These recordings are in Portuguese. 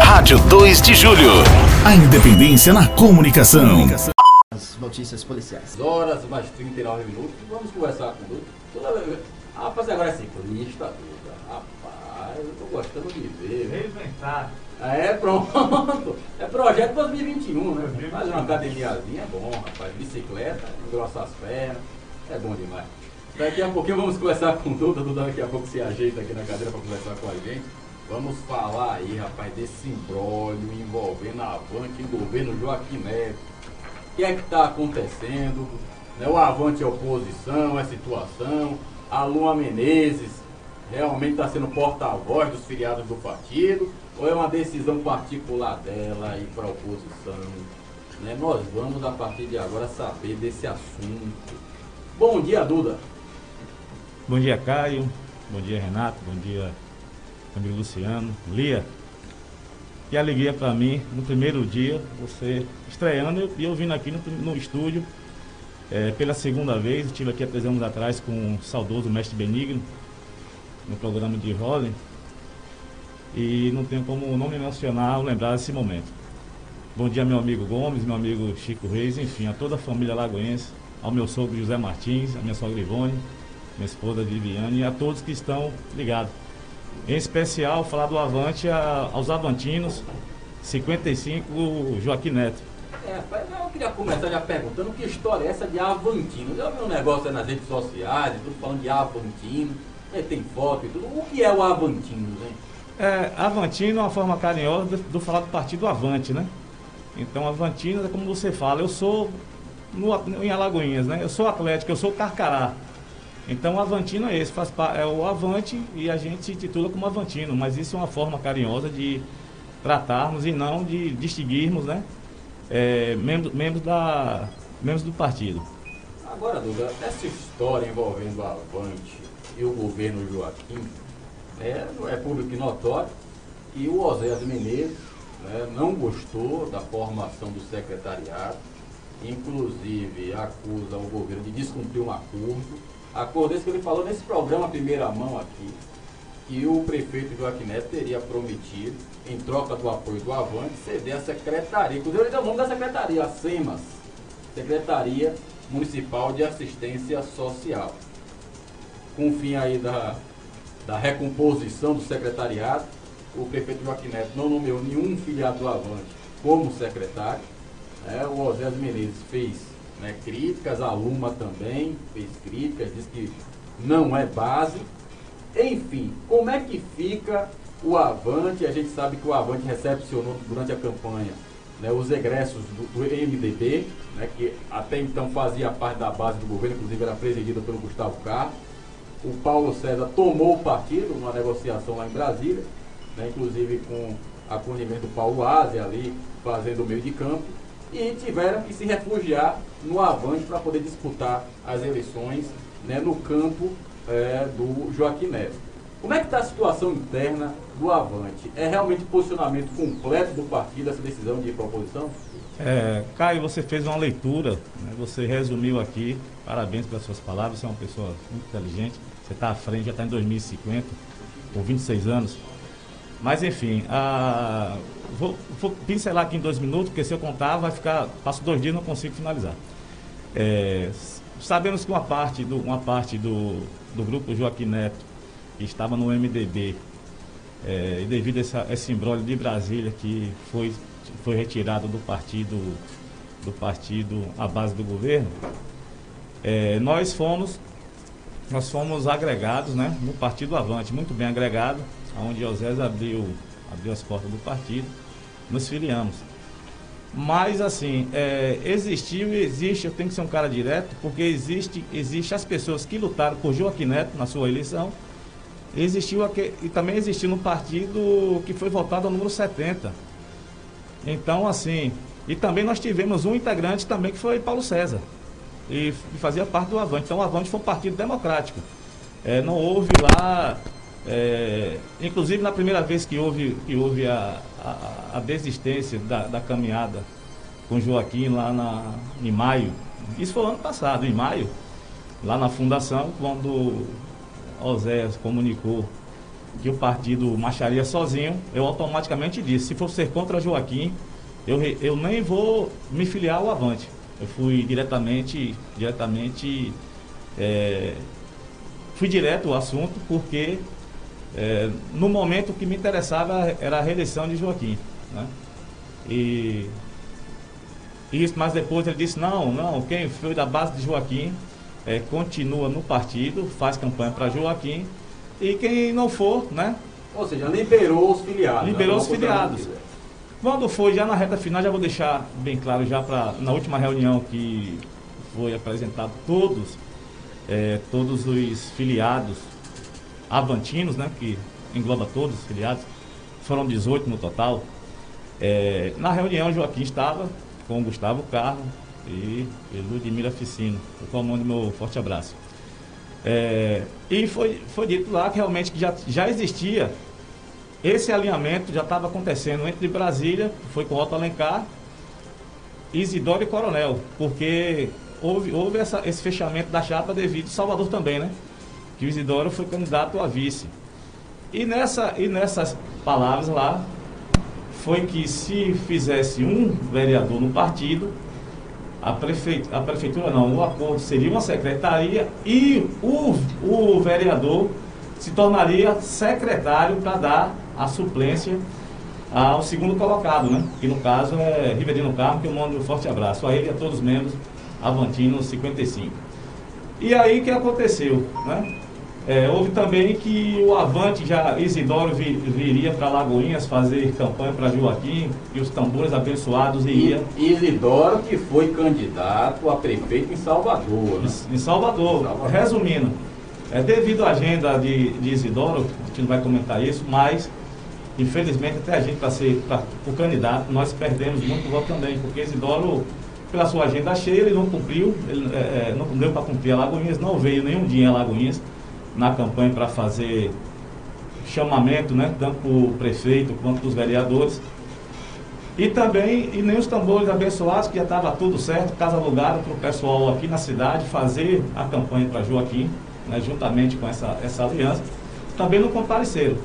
Rádio 2 de Julho. A independência na comunicação. As notícias policiais. horas, mais 39 minutos. Vamos conversar com o Duda. Ah, rapaz, agora é ciclista, Duda. Rapaz, eu tô gostando de ver. Reinventar. É, pronto. É projeto 2021, né? Fazer uma academiazinha é bom, rapaz. Bicicleta, engrossa as pernas. É bom demais. Daqui a pouquinho vamos conversar com o Duda. Duda daqui a pouco se ajeita aqui na cadeira para conversar com a gente. Vamos falar aí, rapaz, desse imbróglio envolvendo a Avante e o governo Joaquim Neto. O que é que está acontecendo? Né, O Avante é oposição, é situação. A Lua Menezes realmente está sendo porta-voz dos filiados do partido? Ou é uma decisão particular dela ir para a oposição? Né, Nós vamos, a partir de agora, saber desse assunto. Bom dia, Duda. Bom dia, Caio. Bom dia, Renato. Bom dia, amigo Luciano. Lia. Que alegria para mim, no primeiro dia, você estreando e eu vindo aqui no, no estúdio é, pela segunda vez. Estive aqui há três anos atrás com o saudoso mestre Benigno, no programa de Rolling. E não tenho como não me emocionar ao lembrar desse momento. Bom dia, meu amigo Gomes, meu amigo Chico Reis, enfim, a toda a família lagoense, ao meu sogro José Martins, a minha sogra Ivone, minha esposa Viviane e a todos que estão ligados. Em especial, falar do Avante a- aos Avantinos, 55 Joaquim Neto. É, rapaz, eu queria começar já perguntando que história é essa de Avantino. Já viu um negócio aí nas redes sociais, tudo falando de Avantino, aí tem foto e tudo. O que é o Avantino, hein? É, Avantino é uma forma carinhosa do, do falar do partido Avante, né? Então, Avantino é como você fala, eu sou no, em Alagoinhas, né? Eu sou atlético, eu sou Carcará. Então, o Avantino é esse, faz, é o Avante e a gente se titula como Avantino, mas isso é uma forma carinhosa de tratarmos e não de distinguirmos, né? É, membros, membros, da, membros do partido. Agora, Duda, essa história envolvendo a Avante e o governo Joaquim é, é público e notório e o Oséias Menezes né, não gostou da formação do secretariado, inclusive acusa o governo de descumprir um acordo. Acordo esse que ele falou nesse programa Primeira Mão aqui, que o prefeito Joaquim Neto teria prometido, em troca do apoio do Avante, ceder a secretaria. Inclusive, ele deu o nome da secretaria, a SEMAS, Secretaria Municipal de Assistência Social. Com o fim aí da, da recomposição do secretariado, o prefeito Joaquim Neto não nomeou nenhum filiado do Avante como secretário. né? O Osés Menezes fez né, críticas, a Luma também fez críticas, diz que não é base. Enfim, como é que fica o Avante? A gente sabe que o Avante recepcionou durante a campanha né, os egressos do, do MDB, né, que até então fazia parte da base do governo, inclusive era presidida pelo Gustavo Carlos. O Paulo César tomou o partido numa negociação lá em Brasília, né, inclusive com acolhimento do Paulo Ásia ali, fazendo o meio de campo, e tiveram que se refugiar no Avante para poder disputar as eleições né, no campo é, do Joaquim Neto. Como é que está a situação interna do Avante? É realmente posicionamento completo do partido essa decisão de ir para a oposição? É, Caio, você fez uma leitura, né? você resumiu aqui, parabéns pelas suas palavras, você é uma pessoa muito inteligente, você está à frente, já está em 2050, com 26 anos. Mas enfim, a- vou, vou pincelar aqui em dois minutos, porque se eu contar, vai ficar. Passo dois dias e não consigo finalizar. É, sabemos que uma parte do, uma parte do, do grupo Joaquim Neto, que estava no MDB, é, e devido a essa, esse imbróglio de Brasília que foi, foi retirado do partido, do partido à base do governo, é, nós fomos nós fomos agregados né, no Partido Avante, muito bem agregado, onde José abriu, abriu as portas do partido, nos filiamos. Mas assim, é, existiu e existe, eu tenho que ser um cara direto, porque existe, existe as pessoas que lutaram por Joaquim Neto na sua eleição, existiu aque- e também existiu no partido que foi votado ao número 70. Então, assim, e também nós tivemos um integrante também que foi Paulo César, e, e fazia parte do Avante. Então, o Avante foi um partido democrático. É, não houve lá, é, inclusive na primeira vez que houve, que houve a, a, a desistência da, da caminhada com Joaquim lá na, em maio, isso foi ano passado, em maio, lá na fundação, quando Oséias comunicou que o partido marcharia sozinho, eu automaticamente disse, se for ser contra Joaquim, eu, eu nem vou me filiar ao Avante. Eu fui diretamente, diretamente, é, fui direto ao assunto, porque é, no momento o que me interessava era a reeleição de Joaquim. Né? E isso, mas depois ele disse, não, não, quem foi da base de Joaquim é, continua no partido, faz campanha para Joaquim, e quem não for, né? Ou seja, liberou os filiados. Liberou os filiados. Quando foi já na reta final, já vou deixar bem claro já para na última reunião que foi apresentado todos, é, todos os filiados avantinos, né? Que engloba todos os filiados, foram 18 no total. É, na reunião, Joaquim estava com Gustavo Carro e, Ludmila Ficino. Eu comando meu forte abraço. É, e foi, foi dito lá que realmente que já, já existia esse alinhamento, já estava acontecendo entre Brasília, foi com Otto Alencar, Isidoro e Coronel, porque houve, houve essa, esse fechamento da chapa devido Salvador também, né? Que o Isidoro foi candidato a vice. E, nessa, e nessas palavras lá, foi que se fizesse um vereador no partido, a, prefeitura, a prefeitura não, o acordo seria uma secretaria e o, o vereador se tornaria secretário para dar a suplência ao segundo colocado, né? Que no caso é Riverino Carmo, que eu mando um forte abraço a ele e a todos os membros Avantino 55. E aí o que aconteceu, né? É, houve também que o Avante, já Isidoro vi, viria para Lagoinhas fazer campanha para Joaquim e os tambores abençoados iria. Isidoro que foi candidato a prefeito em Salvador. Né? Em, Salvador. Salvador. Resumindo, é, devido à agenda de, de Isidoro, a gente não vai comentar isso, mas infelizmente até a gente para ser pra, o candidato, nós perdemos muito voto também, porque Isidoro, pela sua agenda cheia, ele não cumpriu, ele é, é não deu para cumprir a Lagoinhas, não veio nenhum dia a Lagoinhas na campanha para fazer chamamento, né, tanto para o prefeito quanto para os vereadores. E também, e nem os tambores abençoados, que já estava tudo certo, casa alugada para o pessoal aqui na cidade fazer a campanha para Joaquim, né, juntamente com essa, essa aliança, também não compareceram.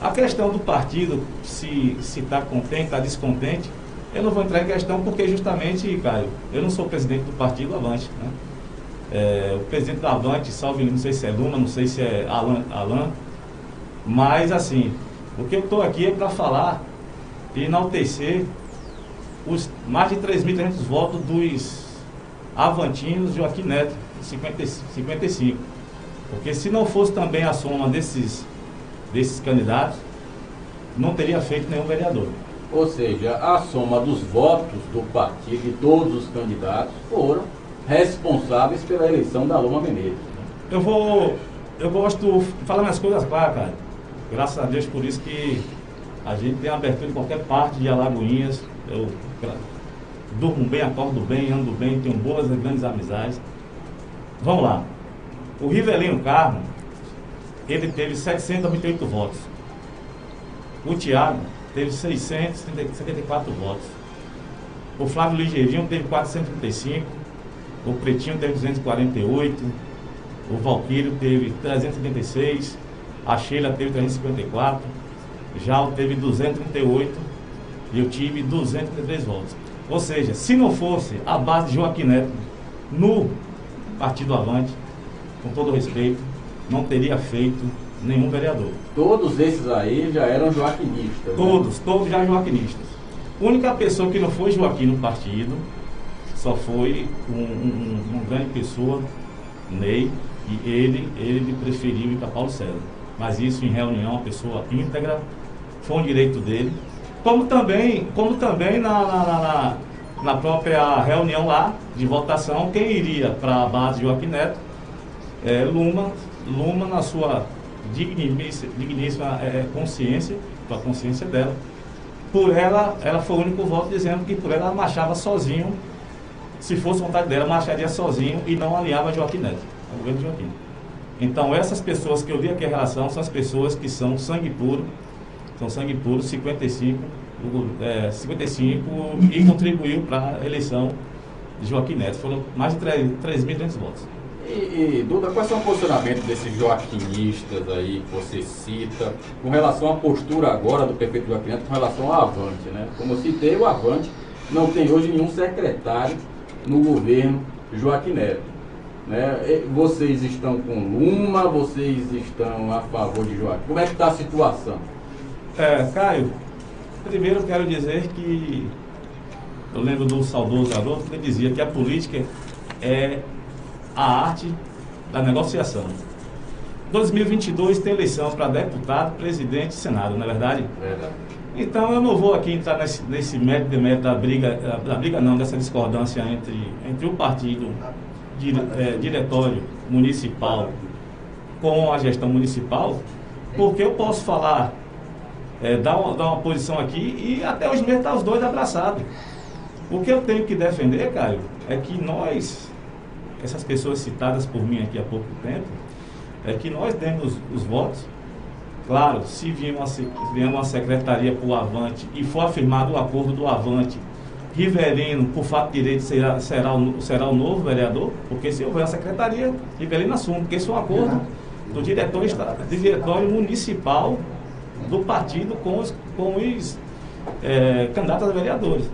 A questão do partido, se está contente, está descontente, eu não vou entrar em questão porque justamente, Caio, eu não sou presidente do partido Avante. Né? É, o presidente da Avante, salve, não sei se é Luma, não sei se é Alan, Alan mas assim, o que eu estou aqui é para falar e enaltecer os mais de 3.300 votos dos Avantinos Joaquim Neto, 50, 55. Porque se não fosse também a soma desses, desses candidatos, não teria feito nenhum vereador. Ou seja, a soma dos votos do partido e todos os candidatos foram responsáveis pela eleição da Loma Menezes. Eu vou. Eu gosto de falar minhas coisas claras, cara. Graças a Deus por isso que a gente tem abertura em qualquer parte de Alagoinhas. Eu durmo bem, acordo bem, ando bem, tenho boas e grandes amizades. Vamos lá. O Rivelino Carmo, ele teve 728 votos. O Tiago teve 674 votos. O Flávio Ligeirinho teve 435 o Pretinho teve 248, o Valquírio teve 376, a Sheila teve 354, Jal teve 238 e eu tive 233 votos. Ou seja, se não fosse a base de Joaquim Neto no Partido Avante, com todo respeito, não teria feito nenhum vereador. Todos esses aí já eram joaquinistas. Todos, né? todos já joaquinistas. A única pessoa que não foi Joaquim no partido só foi um, um, uma grande pessoa, Ney, e ele, ele preferiu ir para Paulo César. Mas isso em reunião, uma pessoa íntegra, foi um direito dele. Como também, como também na, na, na, na própria reunião lá de votação, quem iria para a base de Joaquim Neto, é, Luma, Luma na sua digníssima, digníssima é, consciência, com a consciência dela, por ela, ela foi o único voto dizendo que por ela ela marchava sozinho se fosse vontade dela, marcharia sozinho e não alinhava Joaquim Neto, o governo de Joaquim. Então, essas pessoas que eu li aqui a relação são as pessoas que são sangue puro, são sangue puro, 55, é, 55 e contribuiu para a eleição de Joaquim Neto. Foram mais de 3.200 votos. E, Duda, quais são o posicionamento desses joaquinistas aí que você cita com relação à postura agora do prefeito Joaquim Neto com relação ao Avante, né? Como eu citei, o Avante não tem hoje nenhum secretário no governo Joaquim Neto. Né? Vocês estão com Luma, vocês estão a favor de Joaquim. Como é que está a situação? É, Caio, primeiro quero dizer que eu lembro do saudoso Haroldo que dizia que a política é a arte da negociação. 2022 tem eleição para deputado, presidente e senado, não é verdade? Verdade. Então eu não vou aqui entrar nesse, nesse mérito da briga, da briga não, dessa discordância entre, entre o partido, dire, é, diretório municipal com a gestão municipal, porque eu posso falar, é, dar, uma, dar uma posição aqui e até os meses estar os dois abraçados. O que eu tenho que defender, Caio, é que nós, essas pessoas citadas por mim aqui há pouco tempo, é que nós temos os votos. Claro, se vier uma, vier uma secretaria para o Avante e for afirmado o acordo do Avante, Riverino, por fato de direito, será, será, o, será o novo vereador, porque se houver a secretaria, Riverino assume, porque isso é um acordo do diretório, do diretório municipal do partido com os, com os é, candidatos a vereadores.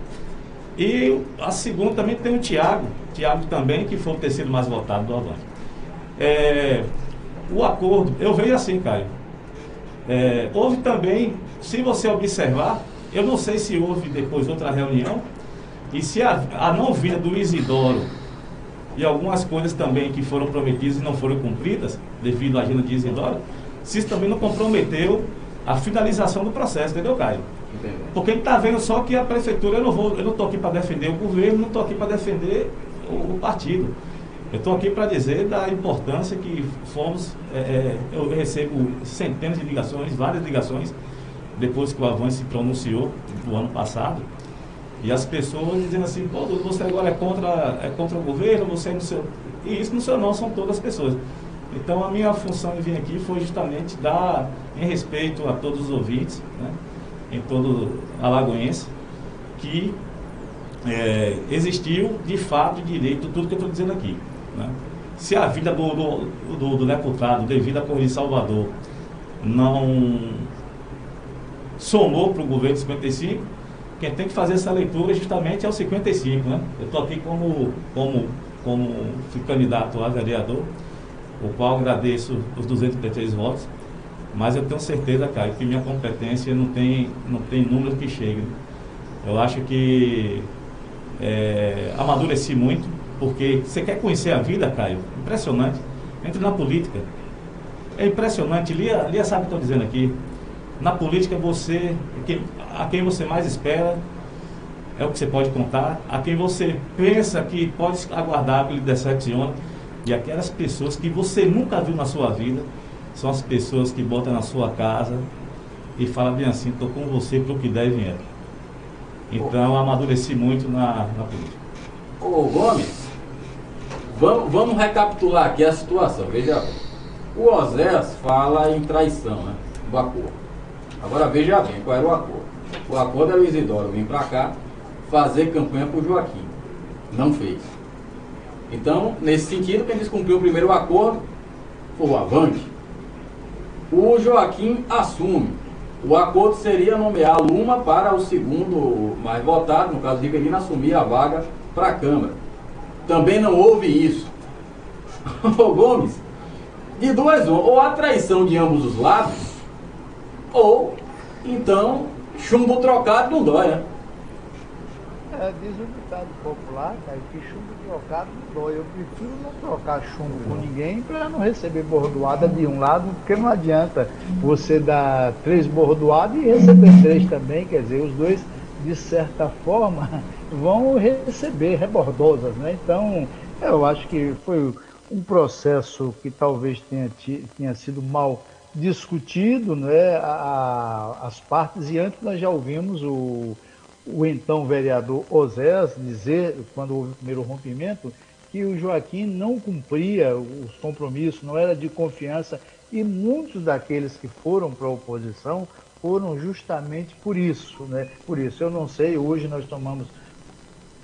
E a segunda também tem o Tiago, Tiago também, que foi o terceiro mais votado do Avante. É, o acordo, eu vejo assim, Caio. É, houve também, se você observar, eu não sei se houve depois outra reunião, e se a, a não vinda do Isidoro e algumas coisas também que foram prometidas e não foram cumpridas, devido à agenda de Isidoro, se isso também não comprometeu a finalização do processo, entendeu, Caio? Porque ele está vendo só que a prefeitura, eu não vou, eu não estou aqui para defender o governo, não estou aqui para defender o, o, partido. Eu estou aqui para dizer da importância que fomos. É, é, eu recebo centenas de ligações, várias ligações, depois que o Avance se pronunciou do ano passado. E as pessoas dizendo assim, pô, você agora é contra, é contra o governo, você é no seu. E isso no seu não, são todas as pessoas. Então a minha função de vir aqui foi justamente dar, em respeito a todos os ouvintes, né? Em todo Alagoense, que é, existiu de fato direito tudo que eu estou dizendo aqui. Né? Se a vida do, do, do, do deputado devido à Corrida de Salvador não somou para o governo de 55, quem tem que fazer essa leitura justamente é o 55. Né? Eu estou aqui como, como, como candidato a vereador, o qual agradeço os 233 votos mas eu tenho certeza, cara, que minha competência não tem, não tem número que chegue. Eu acho que é, amadureci muito, porque você quer conhecer a vida, Caio? Impressionante. Entre na política. É impressionante. Lia, Lia sabe o que estou dizendo aqui. Na política, você, a quem você mais espera é o que você pode contar. A quem você pensa que pode aguardar, que lhe decepciona. E aquelas pessoas que você nunca viu na sua vida são as pessoas que botam na sua casa e falam bem assim, estou com você para o que der e. Então eu amadureci muito na, na política. Ô Gomes, vamos, vamos recapitular aqui a situação, veja O Osés fala em traição, né? Do acordo. Agora veja bem, qual era o acordo? O acordo era o Isidoro vir para cá fazer campanha por Joaquim. Não fez. Então, nesse sentido, quem descumpriu o primeiro acordo foi o Avante o Joaquim assume. O acordo seria nomear Luma para o segundo mais votado, no caso, Riverino, assumir a vaga para a Câmara. Também não houve isso. Ô Gomes, de duas ou a traição de ambos os lados, ou então chumbo trocado não dói, né? É, diz o ditado popular, cara, que chumbo trocado não dói. Eu prefiro não trocar chumbo com ninguém para não receber bordoada de um lado, porque não adianta você dar três bordoadas e receber três também. Quer dizer, os dois, de certa forma, vão receber rebordosas, né? Então, eu acho que foi um processo que talvez tenha, tenha sido mal discutido, né? A, as partes, e antes nós já ouvimos o o então vereador Osés dizer, quando houve o primeiro rompimento, que o Joaquim não cumpria os compromissos, não era de confiança, e muitos daqueles que foram para a oposição foram justamente por isso, né? Por isso, eu não sei, hoje nós tomamos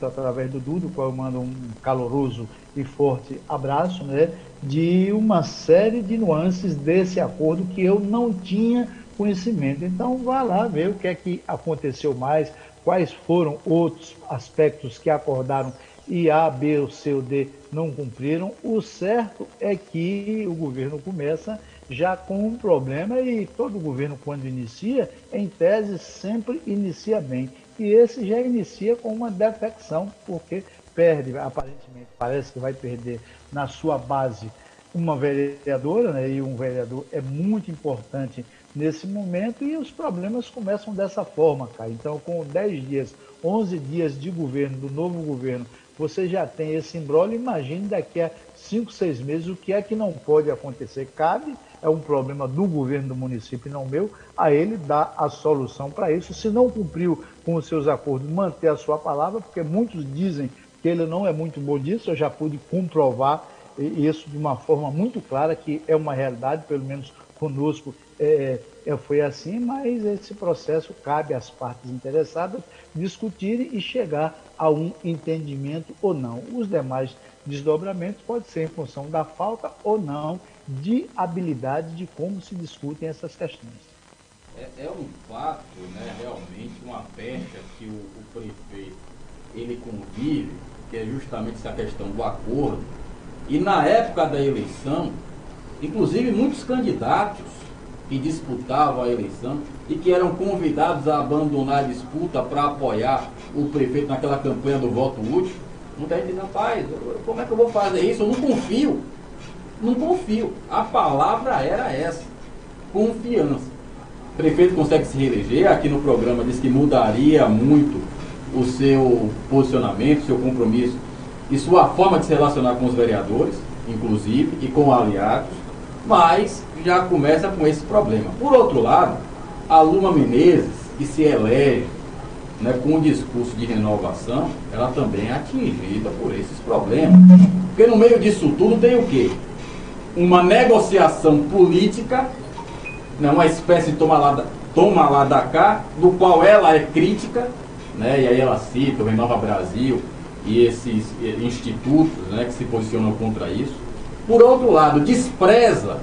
através do Dudo, qual eu mando um caloroso e forte abraço, né, de uma série de nuances desse acordo que eu não tinha conhecimento. Então, vá lá ver o que é que aconteceu mais, quais foram outros aspectos que acordaram e A, B, ou C ou D não cumpriram. O certo é que o governo começa já com um problema e todo governo, quando inicia, em tese, sempre inicia bem. E esse já inicia com uma defecção, porque perde, aparentemente, parece que vai perder na sua base uma vereadora, né, e um vereador é muito importante nesse momento, e os problemas começam dessa forma, cara. Então, com 10 dias, 11 dias de governo, do novo governo, você já tem esse embrólio, imagine daqui a 5, 6 meses o que é que não pode acontecer. Cabe, é um problema do governo do município não meu, a ele dar a solução para isso. Se não cumpriu com os seus acordos, manter a sua palavra, porque muitos dizem que ele não é muito bom disso, eu já pude comprovar isso de uma forma muito clara, que é uma realidade, pelo menos conosco é, é, foi assim, mas esse processo cabe às partes interessadas discutirem e chegar a um entendimento ou não. Os demais desdobramentos podem ser em função da falta ou não de habilidade de como se discutem essas questões. É, é um fato, né, realmente, uma pecha que o, o prefeito ele convive, que é justamente essa questão do acordo. E na época da eleição, inclusive muitos candidatos que disputavam a eleição e que eram convidados a abandonar a disputa para apoiar o prefeito naquela campanha do voto útil. Muita gente diz, rapaz, como é que eu vou fazer isso? Eu não confio. Não confio. A palavra era essa. Confiança. O prefeito consegue se reeleger, aqui no programa diz que mudaria muito o seu posicionamento, seu compromisso e sua forma de se relacionar com os vereadores, inclusive, e com aliados, mas já começa com esse problema. Por outro lado, a Luma Menezes, que se elege né, com um discurso de renovação, ela também é atingida por esses problemas. Porque no meio disso tudo tem o quê? Uma negociação política, né, uma espécie de toma lá, toma lá da cá, do qual ela é crítica, né, e aí ela cita o Renova Brasil e esses institutos né, que se posicionam contra isso. Por outro lado, despreza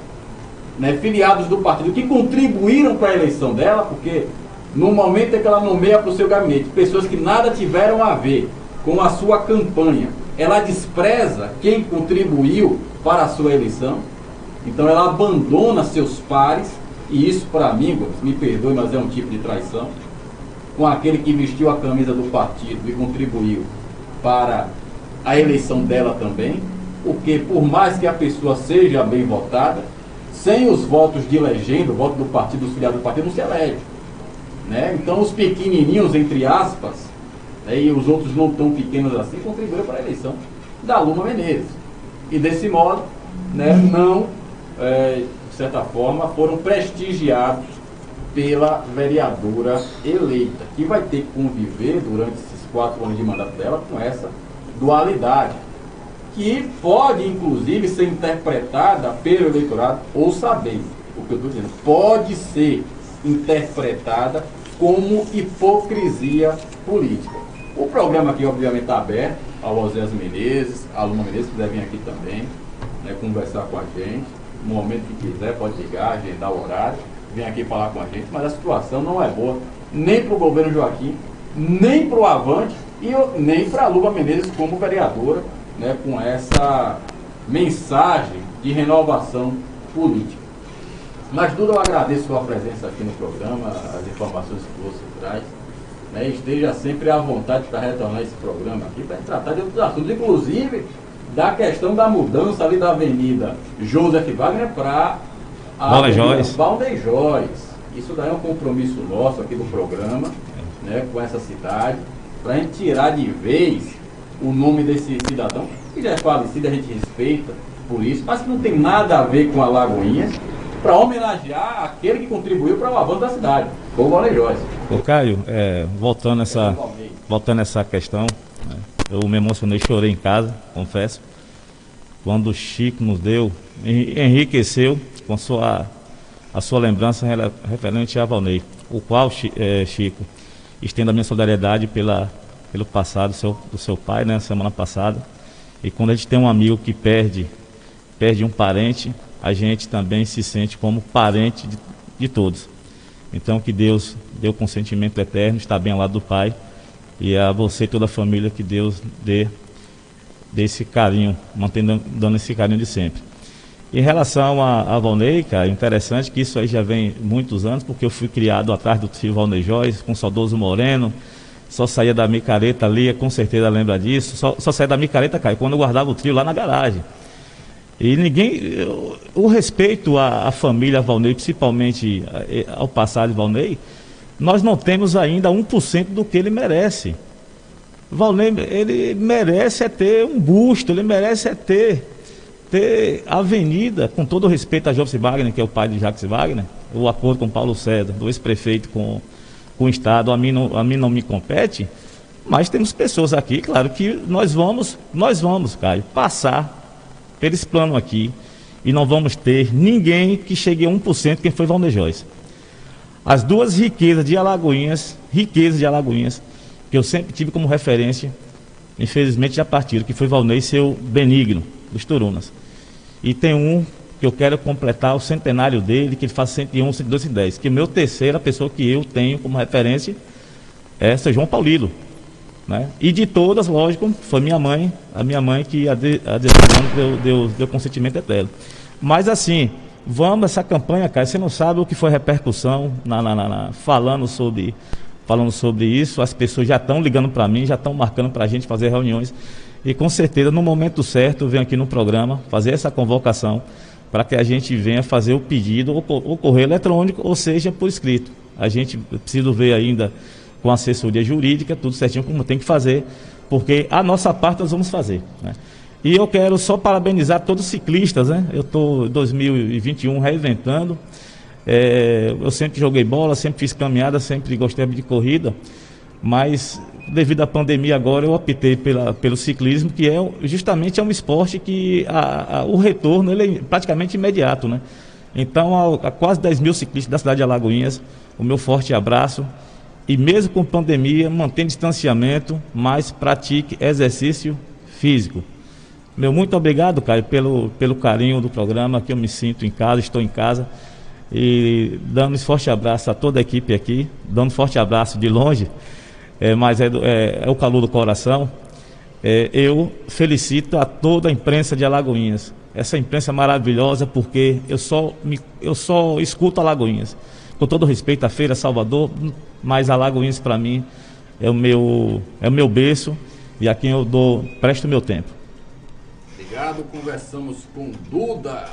né, filiados do partido que contribuíram para a eleição dela, porque no momento em que ela nomeia para o seu gabinete pessoas que nada tiveram a ver com a sua campanha, ela despreza quem contribuiu para a sua eleição, então ela abandona seus pares, e isso para mim, me perdoe, mas é um tipo de traição, com aquele que vestiu a camisa do partido e contribuiu para a eleição dela também, porque por mais que a pessoa seja bem votada, sem os votos de legenda, o voto do partido, dos filiados do partido, não se elege. Né? Então, os pequenininhos, entre aspas, né, e os outros não tão pequenos assim, contribuíram para a eleição da Luma Menezes. E desse modo, né, não, é, de certa forma, foram prestigiados pela vereadora eleita, que vai ter que conviver durante esses quatro anos de mandato dela com essa dualidade que pode, inclusive, ser interpretada pelo eleitorado, ou saber o que eu estou dizendo, pode ser interpretada como hipocrisia política. O programa aqui, obviamente, está aberto ao Osés Menezes, a Luma Menezes, que quiser vir aqui também, né, conversar com a gente. No momento que quiser, pode ligar, agendar o horário, vir aqui falar com a gente, mas a situação não é boa, nem para o governo Joaquim, nem para o Avante e nem para a Luma Menezes como vereadora né, com essa mensagem de renovação política. Mas tudo eu agradeço a sua presença aqui no programa, as informações que você traz. Né, esteja sempre à vontade para retornar esse programa aqui, para tratar de outros assuntos, inclusive da questão da mudança ali da Avenida Joseph Wagner para a Valdejóis. Isso daí é um compromisso nosso aqui do programa, né, com essa cidade, para a gente tirar de vez o nome desse cidadão, que já é falecido, a gente respeita por isso, mas que não tem nada a ver com a Lagoinha, para homenagear aquele que contribuiu para o avanço da cidade, o Valejóis. Ô Caio, é, voltando essa, voltando essa questão, né, eu me emocionei, chorei em casa, confesso, quando o Chico nos deu, enriqueceu com sua, a sua lembrança referente a Valnei, o qual, é, Chico, estendo a minha solidariedade pela pelo passado do seu, do seu pai, né, semana passada. E quando a gente tem um amigo que perde, perde um parente, a gente também se sente como parente de, de todos. Então que Deus o consentimento eterno, está bem ao lado do Pai. E a você e toda a família que Deus dê, dê esse carinho, mantendo dando esse carinho de sempre. Em relação a, a Valnei, cara, interessante que isso aí já vem muitos anos, porque eu fui criado atrás do tio Valnei Joyce, com o saudoso Moreno, só saía da micareta ali, com certeza lembra disso, só, só saía da micareta, cara, quando eu guardava o trio lá na garagem. E ninguém. O respeito à, à família Valnei, principalmente ao passado de Valnei, nós não temos ainda 1% do que ele merece. Valnei, ele merece é ter um busto, ele merece é ter, ter avenida, com todo o respeito a Jobs Wagner, que é o pai de Jacques Wagner, o acordo com Paulo César, do ex-prefeito com, com o Estado, a mim, não, a mim não me compete, mas temos pessoas aqui, claro, que nós vamos, nós vamos, Caio, passar esse plano aqui e não vamos ter ninguém que chegue a 1% quem foi Valdeir Joyce. As duas riquezas de Alagoinhas, riquezas de Alagoinhas, que eu sempre tive como referência, infelizmente já partiram, que foi Valnei seu Benigno, dos Turunas. E tem um que eu quero completar o centenário dele, que ele faz 101, 102 e 10, que o meu terceira pessoa que eu tenho como referência é São João Paulino, né? E de todas, lógico, foi minha mãe, a minha mãe que há 18 anos deu, deu, deu consentimento dela. Mas assim, vamos essa campanha, cara, você não sabe o que foi repercussão na, na, na falando sobre falando sobre isso, as pessoas já estão ligando para mim, já estão marcando para a gente fazer reuniões. E com certeza, no momento certo, eu venho aqui no programa fazer essa convocação para que a gente venha fazer o pedido, ou, correio eletrônico, ou seja, por escrito. A gente precisa ver ainda com assessoria jurídica, tudo certinho como tem que fazer, porque a nossa parte nós vamos fazer. Né? E eu quero só parabenizar todos os ciclistas, né? Eu estou em 2021 reinventando. É, eu sempre joguei bola, sempre fiz caminhada, sempre gostei de corrida, mas devido à pandemia agora eu optei pela, pelo ciclismo, que é justamente é um esporte que a, a, o retorno ele é praticamente imediato, né? Então, a, quase 10 mil ciclistas da cidade de Alagoinhas, o meu forte abraço e mesmo com pandemia, mantém distanciamento, mas pratique exercício físico. Meu muito obrigado, Caio, pelo, pelo carinho do programa, que eu me sinto em casa, estou em casa. E dando um forte abraço a toda a equipe aqui, dando um forte abraço de longe, é, mas é, é, é, o calor do coração. É, eu felicito a toda a imprensa de Alagoinhas. Essa imprensa maravilhosa, porque eu só, me, eu só escuto Alagoinhas com todo respeito à Feira Salvador, mas Alagoinhas para mim é o meu é o meu berço e a quem eu dou presto meu tempo. Obrigado, conversamos com Duda.